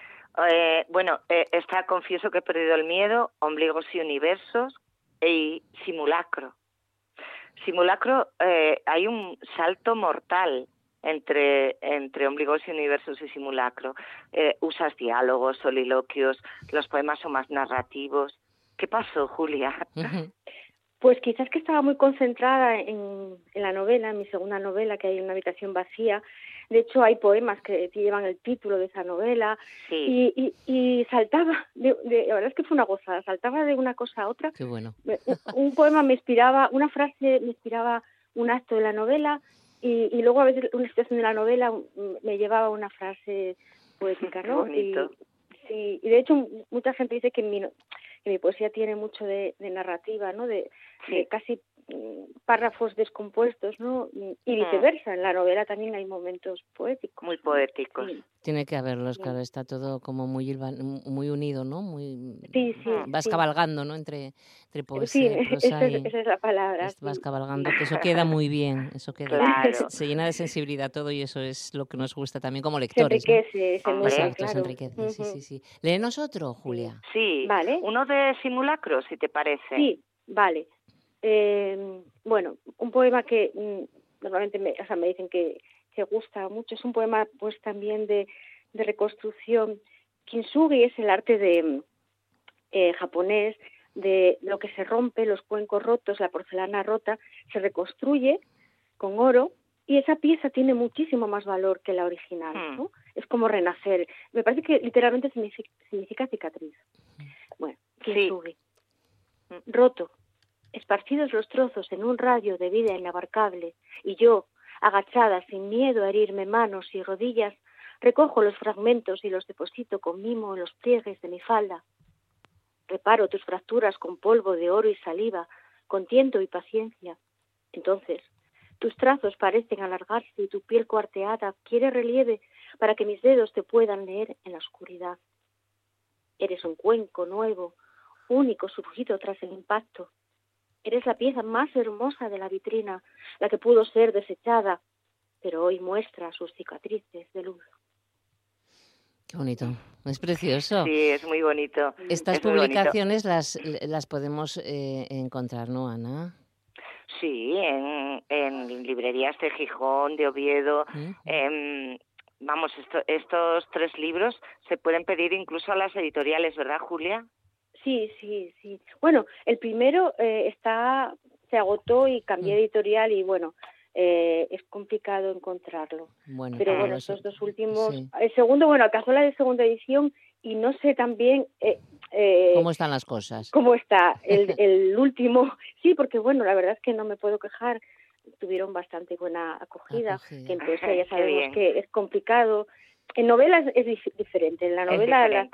Eh, bueno, eh, está confieso que he perdido el miedo, ombligos y universos y simulacro. Simulacro, eh, hay un salto mortal entre, entre ombligos y universos y simulacro. Eh, usas diálogos, soliloquios, los poemas son más narrativos. ¿Qué pasó, Julia? Pues quizás que estaba muy concentrada en, en, la novela, en mi segunda novela, que hay una habitación vacía. De hecho, hay poemas que llevan el título de esa novela. Sí. Y, y, y, saltaba, de, de, la verdad es que fue una gozada, saltaba de una cosa a otra. Qué bueno. Un, un poema me inspiraba, una frase me inspiraba un acto de la novela y, y luego a veces una situación de la novela me llevaba una frase poética, ¿no? Qué bonito. Y, sí, y de hecho mucha gente dice que mi, que mi poesía tiene mucho de, de narrativa, ¿no? De, Sí. de casi párrafos descompuestos, ¿no? Y viceversa, en la novela también hay momentos poéticos. Muy poéticos. Sí, Tiene que haberlos, claro, está todo como muy muy unido, ¿no? Muy sí, sí. vas sí. cabalgando, ¿no? Entre entre Sí, poesía y prosa esa es, y esa es la palabra. vas sí. cabalgando, que eso queda muy bien, eso queda Claro. se llena de sensibilidad todo y eso es lo que nos gusta también como Se lectores, ¿no? enriquece, se Hombre. nutre, Exacto, se enriquece, sí, sí, sí. Léenos otro, Julia. Sí. Vale. Uno de simulacros, si te parece. Sí, vale. Eh, bueno, un poema que mm, normalmente me, o sea, me dicen que, que gusta mucho. Es un poema pues también de, de reconstrucción. Kintsugi es el arte de mm, eh, japonés de lo que se rompe, los cuencos rotos, la porcelana rota, se reconstruye con oro y esa pieza tiene muchísimo más valor que la original. Hmm. ¿no? Es como renacer. Me parece que literalmente significa, significa cicatriz. Bueno, Sí. Kintsugi. Roto, esparcidos los trozos en un radio de vida inabarcable, y yo, agachada sin miedo a herirme manos y rodillas, recojo los fragmentos y los deposito con mimo en los pliegues de mi falda. Reparo tus fracturas con polvo de oro y saliva, con tiento y paciencia. Entonces, tus trazos parecen alargarse y tu piel cuarteada adquiere relieve para que mis dedos te puedan leer en la oscuridad. Eres un cuenco nuevo, único surgido tras el impacto. Eres la pieza más hermosa de la vitrina, la que pudo ser desechada, pero hoy muestra sus cicatrices de luz. Qué bonito. Es precioso. Sí, es muy bonito. Estas es muy bonito. publicaciones las, las podemos eh, encontrar, ¿no, Ana? Sí, en, en librerías de Gijón, de Oviedo. Em, vamos, esto- estos tres libros se pueden pedir incluso a las editoriales, ¿verdad, Julia? Sí, sí, sí. Bueno, el primero eh, está se agotó y cambié de editorial y bueno, eh, es complicado encontrarlo. Bueno, Pero claro, bueno, eso- estos dos últimos, sí. el segundo, bueno, alcanzó la de segunda edición y no sé también eh, eh, ¿Cómo están las cosas? cómo está el, el último. Sí, porque bueno, la verdad es que no me puedo quejar. Tuvieron bastante buena acogida, Acogida. que en ya sabemos que es complicado. En novelas es dif- diferente. En la Es novela, la-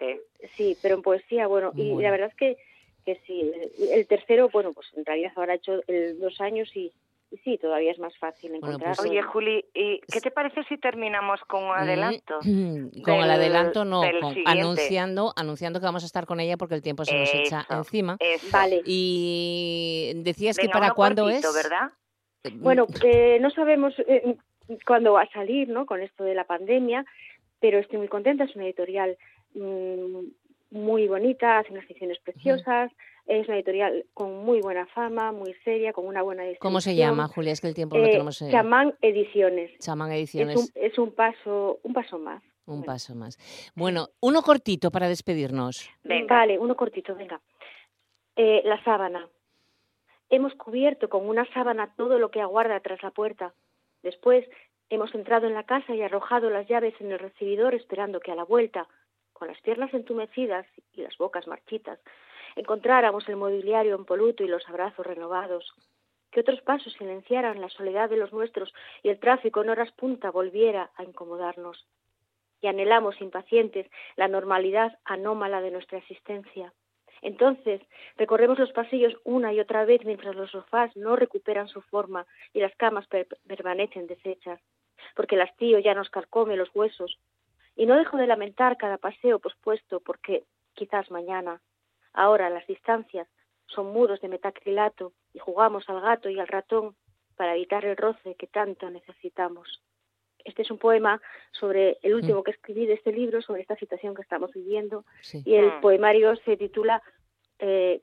sí, pero en poesía, bueno, y Bueno. la verdad es que, que sí. El, tercero, bueno, pues en realidad habrá hecho el, dos años y, y sí, todavía es más fácil Bueno, encontrarlo. pues- Oye, Juli, ¿y qué te parece si terminamos con un adelanto? Mm, Con el del- adelanto no, con- anunciando, anunciando que vamos a estar con ella porque el tiempo se nos echa encima. eso. Vale. Y decías que para cuándo cortito, es. ¿verdad? Bueno, eh, no sabemos eh, cuándo va a salir, ¿no? Con esto de la pandemia, pero estoy muy contenta. Es una editorial mm, muy bonita, hace unas ficciones preciosas. Es una editorial con muy buena fama, muy seria, con una buena distribución. ¿Cómo se llama, Julia? Es que el tiempo lo Eh, tenemos. eh, Chamán Ediciones. Chamán Es Ediciones. un, es un paso, un paso más. Un Bueno. paso más. Bueno, uno cortito para despedirnos. Venga. Vale, uno cortito, venga. Eh, la sábana. Hemos cubierto con una sábana todo lo que aguarda tras la puerta. Después hemos entrado en la casa y arrojado las llaves en el recibidor esperando que a la vuelta, con las piernas entumecidas y las bocas marchitas, encontráramos el mobiliario impoluto y los abrazos renovados. Que otros pasos silenciaran la soledad de los nuestros y el tráfico en horas punta volviera a incomodarnos. Y anhelamos impacientes la normalidad anómala de nuestra existencia. Entonces, recorremos los pasillos una y otra vez mientras los sofás no recuperan su forma y las camas per- permanecen deshechas, porque el hastío ya nos carcome los huesos. Y no dejo de lamentar cada paseo pospuesto porque, quizás mañana, ahora las distancias son muros de metacrilato y jugamos al gato y al ratón para evitar el roce que tanto necesitamos. Este es un poema sobre el último que escribí de este libro, sobre esta situación que estamos viviendo, Sí. y el Mm. poemario se titula eh,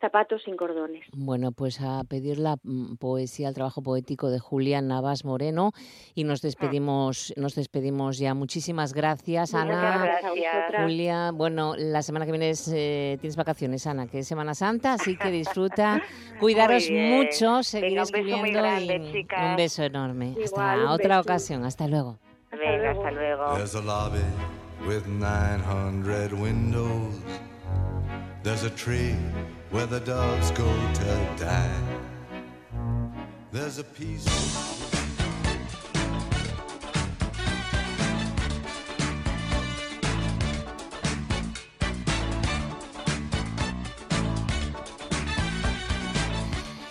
zapatos sin cordones. Bueno, pues a pedir la mm, poesía, el trabajo poético de Julián Navas Moreno y nos despedimos, nos despedimos ya. Muchísimas gracias, Muchas Ana. gracias. Julia, bueno, la semana que viene es, eh, tienes vacaciones, Ana, que es Semana Santa, así que disfruta. Cuidaros mucho, seguir Venga, un beso muy escribiendo grande, y chicas. un beso enorme. Igual, Hasta un otra beso. ocasión, hasta luego. Venga, hasta luego. There's a lobby with 900 windows. There's a tree where the doves go to die. There's a piece.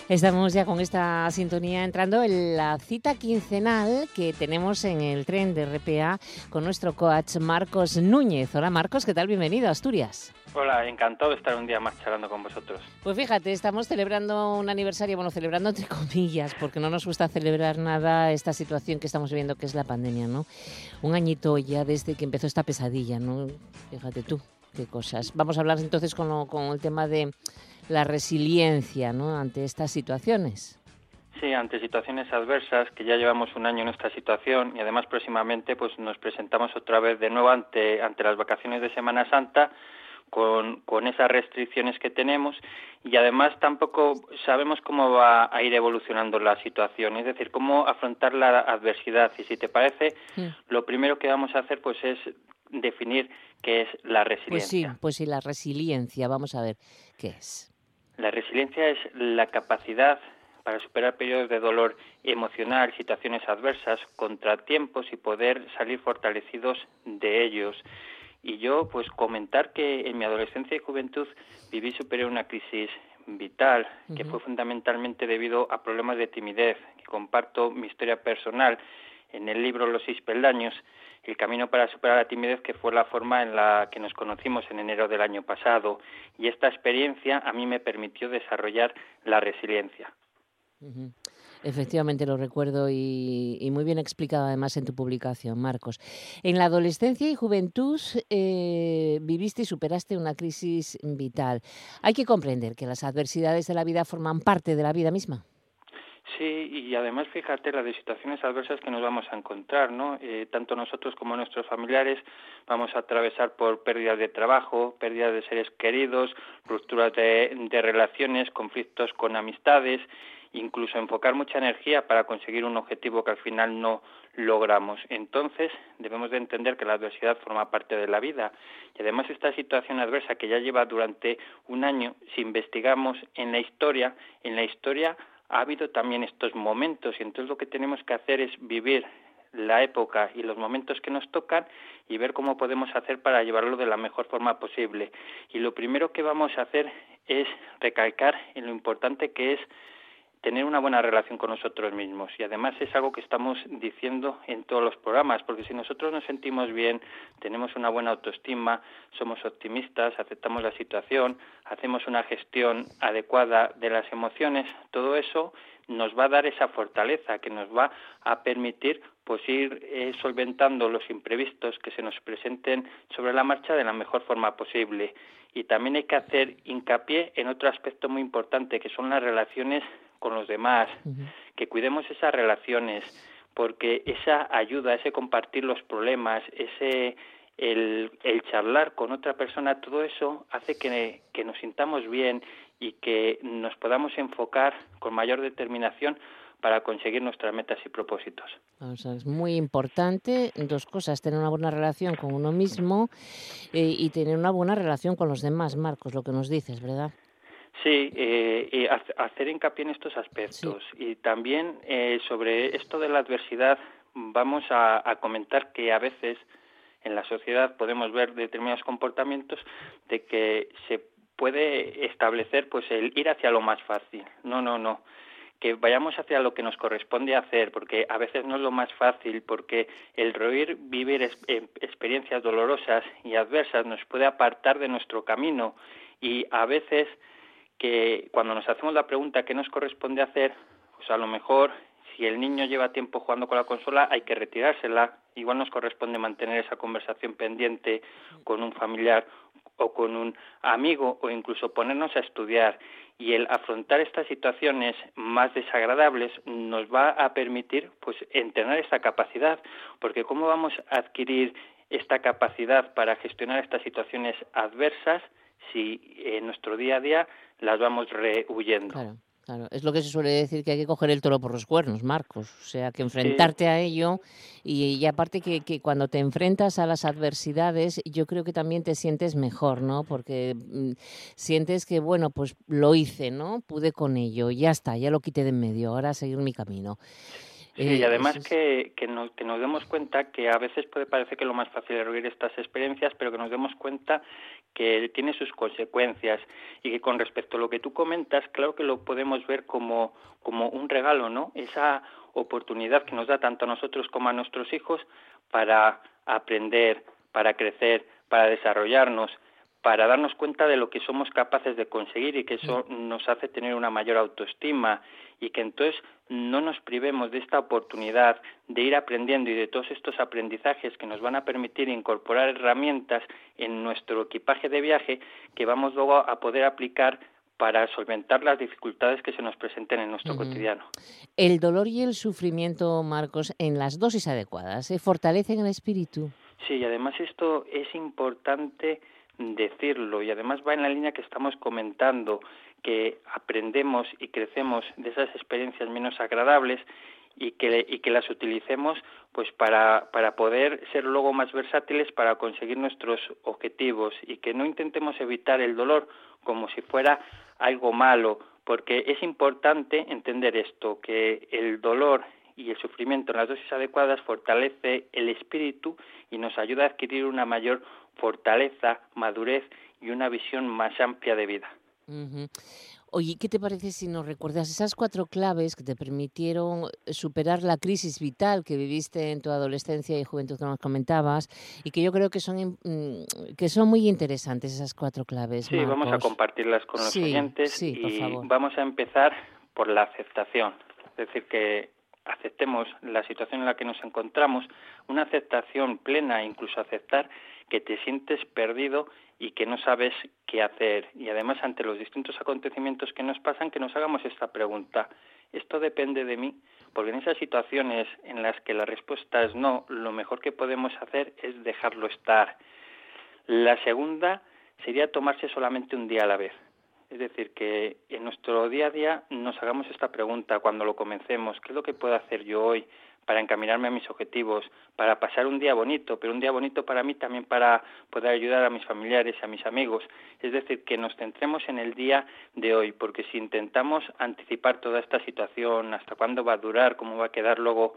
Estamos ya con esta sintonía entrando en la cita quincenal que tenemos en el tren de RPA con nuestro coach Marcos Núñez. Hola Marcos, ¿qué tal? Bienvenido a Asturias. Hola, encantado de estar un día más charlando con vosotros. Pues fíjate, estamos celebrando un aniversario, bueno, celebrando entre comillas, porque no nos gusta celebrar nada esta situación que estamos viviendo, que es la pandemia, ¿no? Un añito ya desde que empezó esta pesadilla, ¿no? Fíjate tú, qué cosas. Vamos a hablar entonces con, lo- con el tema de la resiliencia, ¿no? Ante estas situaciones. Sí, ante situaciones adversas, que ya llevamos un año en esta situación y además próximamente pues nos presentamos otra vez de nuevo ante, ante las vacaciones de Semana Santa con, con esas restricciones que tenemos y además tampoco sabemos cómo va a ir evolucionando la situación, es decir, cómo afrontar la adversidad. Y si te parece, lo primero que vamos a hacer pues es definir qué es la Pues resiliencia. sí, pues sí, la resiliencia, vamos a ver qué es. La resiliencia es la capacidad para superar periodos de dolor emocional, situaciones adversas, contratiempos y poder salir fortalecidos de ellos. Y yo, pues, comentar que en mi adolescencia y juventud viví superar una crisis vital, que fue fundamentalmente debido a problemas de timidez, que comparto mi historia personal en el libro Los seis peldaños, el camino para superar la timidez, que fue la forma en la que nos conocimos en enero del año pasado. Y esta experiencia a mí me permitió desarrollar la resiliencia. Efectivamente lo recuerdo y, muy bien explicado además en tu publicación, Marcos. En la adolescencia y juventud eh, viviste y superaste una crisis vital. Hay que comprender que las adversidades de la vida forman parte de la vida misma. Sí, y además fíjate las de situaciones adversas que nos vamos a encontrar, ¿no? Eh, tanto nosotros como nuestros familiares vamos a atravesar por pérdidas de trabajo, pérdidas de seres queridos, rupturas de relaciones, conflictos con amistades, incluso enfocar mucha energía para conseguir un objetivo que al final no logramos. Entonces, debemos de entender que la adversidad forma parte de la vida y además esta situación adversa que ya lleva durante un año, si investigamos en la historia, en la historia ha habido también estos momentos y entonces lo que tenemos que hacer es vivir la época y los momentos que nos tocan y ver cómo podemos hacer para llevarlo de la mejor forma posible. Y lo primero que vamos a hacer es recalcar en lo importante que es tener una buena relación con nosotros mismos. Y además es algo que estamos diciendo en todos los programas porque si nosotros nos sentimos bien, tenemos una buena autoestima, somos optimistas, aceptamos la situación, hacemos una gestión adecuada de las emociones, todo eso nos va a dar esa fortaleza que nos va a permitir pues ir eh, solventando los imprevistos que se nos presenten sobre la marcha de la mejor forma posible. Y también hay que hacer hincapié en otro aspecto muy importante que son las relaciones con los demás, que cuidemos esas relaciones, porque esa ayuda, ese compartir los problemas, ese el, el charlar con otra persona, todo eso hace que, que nos sintamos bien y que nos podamos enfocar con mayor determinación para conseguir nuestras metas y propósitos. O sea, es muy importante dos cosas, tener una buena relación con uno mismo eh, y tener una buena relación con los demás, Marcos, lo que nos dices, ¿verdad? Sí, eh, y hace- hacer hincapié en estos aspectos. Y también eh, sobre esto de la adversidad vamos a, a comentar que a veces en la sociedad podemos ver determinados comportamientos de que se puede establecer pues el ir hacia lo más fácil. No, no, no. Que vayamos hacia lo que nos corresponde hacer, porque a veces no es lo más fácil, porque el reír, vivir es- em- experiencias dolorosas y adversas nos puede apartar de nuestro camino y a veces que cuando nos hacemos la pregunta qué nos corresponde hacer, pues a lo mejor si el niño lleva tiempo jugando con la consola hay que retirársela, igual nos corresponde mantener esa conversación pendiente con un familiar o con un amigo o incluso ponernos a estudiar. Y el afrontar estas situaciones más desagradables nos va a permitir pues entrenar esta capacidad. Porque cómo vamos a adquirir esta capacidad para gestionar estas situaciones adversas si en nuestro día a día las vamos rehuyendo. Claro, es lo que se suele decir que hay que coger el toro por los cuernos, Marcos. O sea, que enfrentarte a ello y, aparte que, que, cuando te enfrentas a las adversidades, yo creo que también te sientes mejor, ¿no? Porque mm, sientes que, bueno, pues lo hice, ¿no? Pude con ello, ya está, ya lo quité de en medio, ahora a seguir mi camino. Sí, y eh, además que, que, nos, que nos demos cuenta que a veces puede parecer que lo más fácil es reír estas experiencias, pero que nos demos cuenta que tiene sus consecuencias y que con respecto a lo que tú comentas, claro que lo podemos ver como, como un regalo, ¿no? Esa oportunidad que nos da tanto a nosotros como a nuestros hijos para aprender, para crecer, para desarrollarnos, para darnos cuenta de lo que somos capaces de conseguir y que eso nos hace tener una mayor autoestima y que entonces no nos privemos de esta oportunidad de ir aprendiendo y de todos estos aprendizajes que nos van a permitir incorporar herramientas en nuestro equipaje de viaje que vamos luego a poder aplicar para solventar las dificultades que se nos presenten en nuestro cotidiano. El dolor y el sufrimiento, Marcos, en las dosis adecuadas, ¿se fortalecen el espíritu? Sí, y además esto es importante decirlo y además va en la línea que estamos comentando, que aprendemos y crecemos de esas experiencias menos agradables y que, y que las utilicemos pues para, para poder ser luego más versátiles para conseguir nuestros objetivos y que no intentemos evitar el dolor como si fuera algo malo, porque es importante entender esto, que el dolor y el sufrimiento en las dosis adecuadas fortalece el espíritu y nos ayuda a adquirir una mayor fortaleza, madurez y una visión más amplia de vida. Oye, ¿qué te parece si nos recuerdas esas cuatro claves que te permitieron superar la crisis vital que viviste en tu adolescencia y juventud que nos comentabas y que yo creo que son, mm, que son muy interesantes esas cuatro claves? Sí, vamos a compartirlas con los oyentes y vamos a empezar por la aceptación. Es decir, que aceptemos la situación en la que nos encontramos, una aceptación plena, incluso aceptar que te sientes perdido y que no sabes qué hacer. Y además, ante los distintos acontecimientos que nos pasan, que nos hagamos esta pregunta. ¿Esto depende de mí? Porque en esas situaciones en las que la respuesta es no, lo mejor que podemos hacer es dejarlo estar. La segunda sería tomarse solamente un día a la vez. Es decir, que en nuestro día a día nos hagamos esta pregunta cuando lo comencemos. ¿Qué es lo que puedo hacer yo hoy para encaminarme a mis objetivos, para pasar un día bonito, pero un día bonito para mí también para poder ayudar a mis familiares, a mis amigos. Es decir, que nos centremos en el día de hoy, porque si intentamos anticipar toda esta situación, hasta cuándo va a durar, cómo va a quedar luego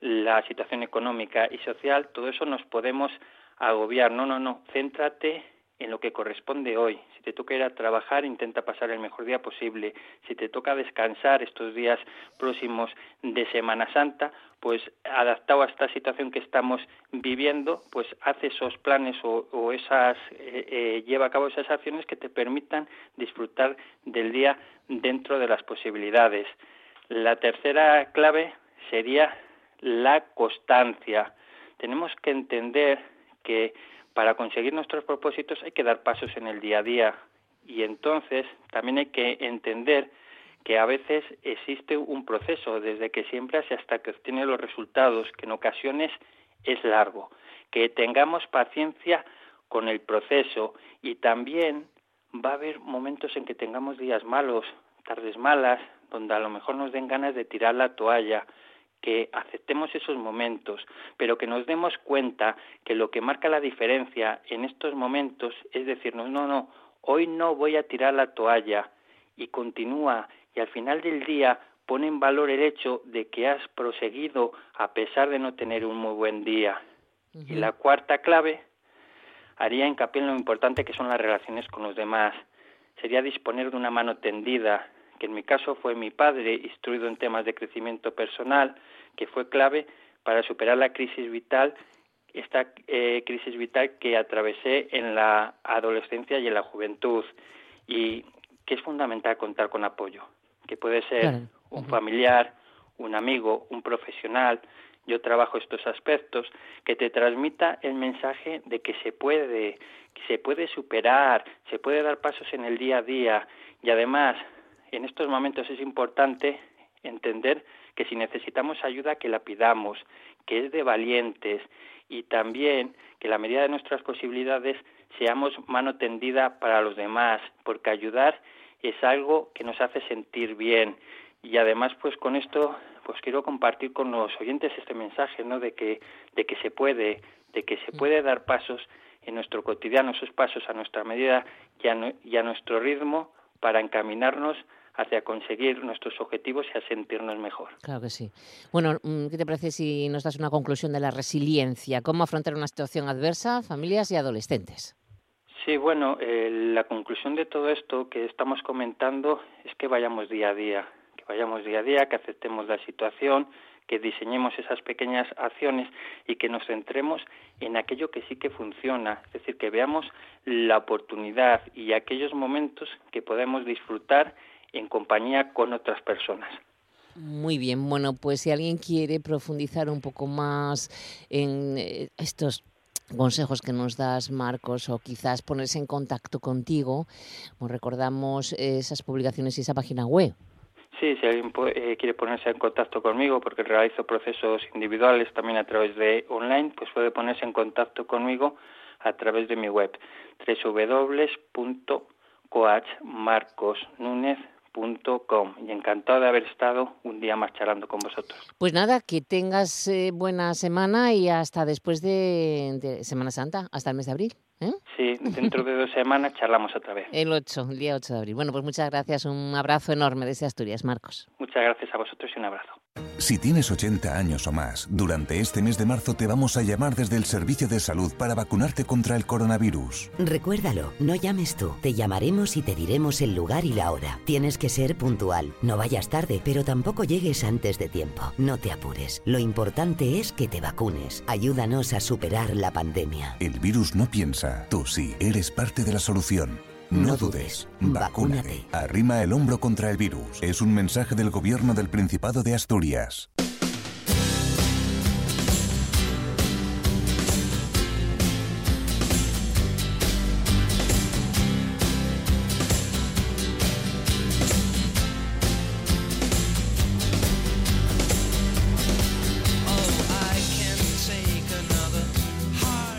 la situación económica y social, todo eso nos podemos agobiar. No, no, no, céntrate en lo que corresponde hoy. Si te toca ir a trabajar, intenta pasar el mejor día posible. Si te toca descansar estos días próximos de Semana Santa, pues adaptado a esta situación que estamos viviendo, pues hace esos planes o, esas eh, eh, lleva a cabo esas acciones que te permitan disfrutar del día dentro de las posibilidades. La tercera clave sería la constancia. Tenemos que entender que para conseguir nuestros propósitos hay que dar pasos en el día a día. Y entonces también hay que entender que a veces existe un proceso desde que siempre hasta que obtiene los resultados, que en ocasiones es largo, que tengamos paciencia con el proceso y también va a haber momentos en que tengamos días malos, tardes malas, donde a lo mejor nos den ganas de tirar la toalla, que aceptemos esos momentos, pero que nos demos cuenta que lo que marca la diferencia en estos momentos es decirnos, no, no, hoy no voy a tirar la toalla y continúa y al final del día pone en valor el hecho de que has proseguido a pesar de no tener un muy buen día. Y la cuarta clave haría hincapié en lo importante que son las relaciones con los demás. Sería disponer de una mano tendida, que en mi caso fue mi padre, instruido en temas de crecimiento personal, que fue clave para superar la crisis vital, esta eh, crisis vital que atravesé en la adolescencia y en la juventud, y que es fundamental contar con apoyo, que puede ser un familiar, un amigo, un profesional. yo trabajo estos aspectos, que te transmita el mensaje de que se puede, que se puede superar, se puede dar pasos en el día a día y además en estos momentos es importante entender que si necesitamos ayuda que la pidamos, que es de valientes y también que la medida de nuestras posibilidades seamos mano tendida para los demás, porque ayudar es algo que nos hace sentir bien y además pues con esto pues quiero compartir con los oyentes este mensaje, ¿no? de que de que se puede, de que se puede dar pasos en nuestro cotidiano, esos pasos a nuestra medida y a, y a nuestro ritmo para encaminarnos hacia conseguir nuestros objetivos y a sentirnos mejor. Claro que sí. Bueno, mm, ¿qué te parece si nos das una conclusión de la resiliencia? ¿Cómo afrontar una situación adversa, familias y adolescentes? Sí, bueno, eh, la conclusión de todo esto que estamos comentando es que vayamos día a día, que vayamos día a día, que aceptemos la situación, que diseñemos esas pequeñas acciones y que nos centremos en aquello que sí que funciona, es decir, que veamos la oportunidad y aquellos momentos que podemos disfrutar en compañía con otras personas. Muy bien, bueno, pues si alguien quiere profundizar un poco más en eh, estos consejos que nos das, Marcos, o quizás ponerse en contacto contigo, pues recordamos esas publicaciones y esa página web. Sí, si alguien eh, quiere ponerse en contacto conmigo, porque realizo procesos individuales también a través de online, pues puede ponerse en contacto conmigo a través de mi web www.coachmarcosnunez.com y encantado de haber estado un día más charlando con vosotros. Pues nada, que tengas eh, buena semana y hasta después de, Semana Santa, hasta el mes de abril. ¿eh? Sí, dentro de dos semanas charlamos otra vez. El 8, el día 8 de abril. Bueno, pues muchas gracias, un abrazo enorme desde Asturias, Marcos. Muchas gracias a vosotros y un abrazo. Si tienes 80 años o más, durante este mes de marzo te vamos a llamar desde el Servicio de Salud para vacunarte contra el coronavirus. Recuérdalo, no llames tú. Te llamaremos y te diremos el lugar y la hora. Tienes que ser puntual. No vayas tarde, pero tampoco llegues antes de tiempo. No te apures. Lo importante es que te vacunes. Ayúdanos a superar la pandemia. El virus no piensa. Tú sí, eres parte de la solución. No, dudes, vacúnate. Arrima el hombro contra el virus. Es un mensaje del gobierno del Principado de Asturias.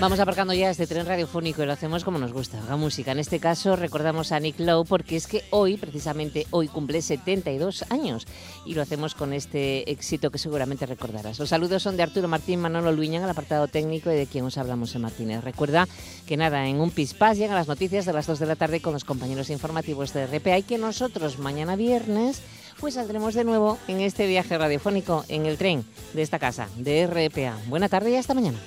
Vamos aparcando ya este tren radiofónico y lo hacemos como nos gusta, la música. En este caso recordamos a Nick Lowe porque es que hoy, precisamente hoy, cumple 72 años y lo hacemos con este éxito que seguramente recordarás. Los saludos son de Arturo Martín, Manolo Luñán, al apartado técnico y de quien os hablamos en Martínez. Recuerda que nada, en un pispás llegan las noticias de las 2 de la tarde con los compañeros informativos de RPA y que nosotros mañana viernes pues saldremos de nuevo en este viaje radiofónico en el tren de esta casa, de RPA. Buena tarde y hasta mañana.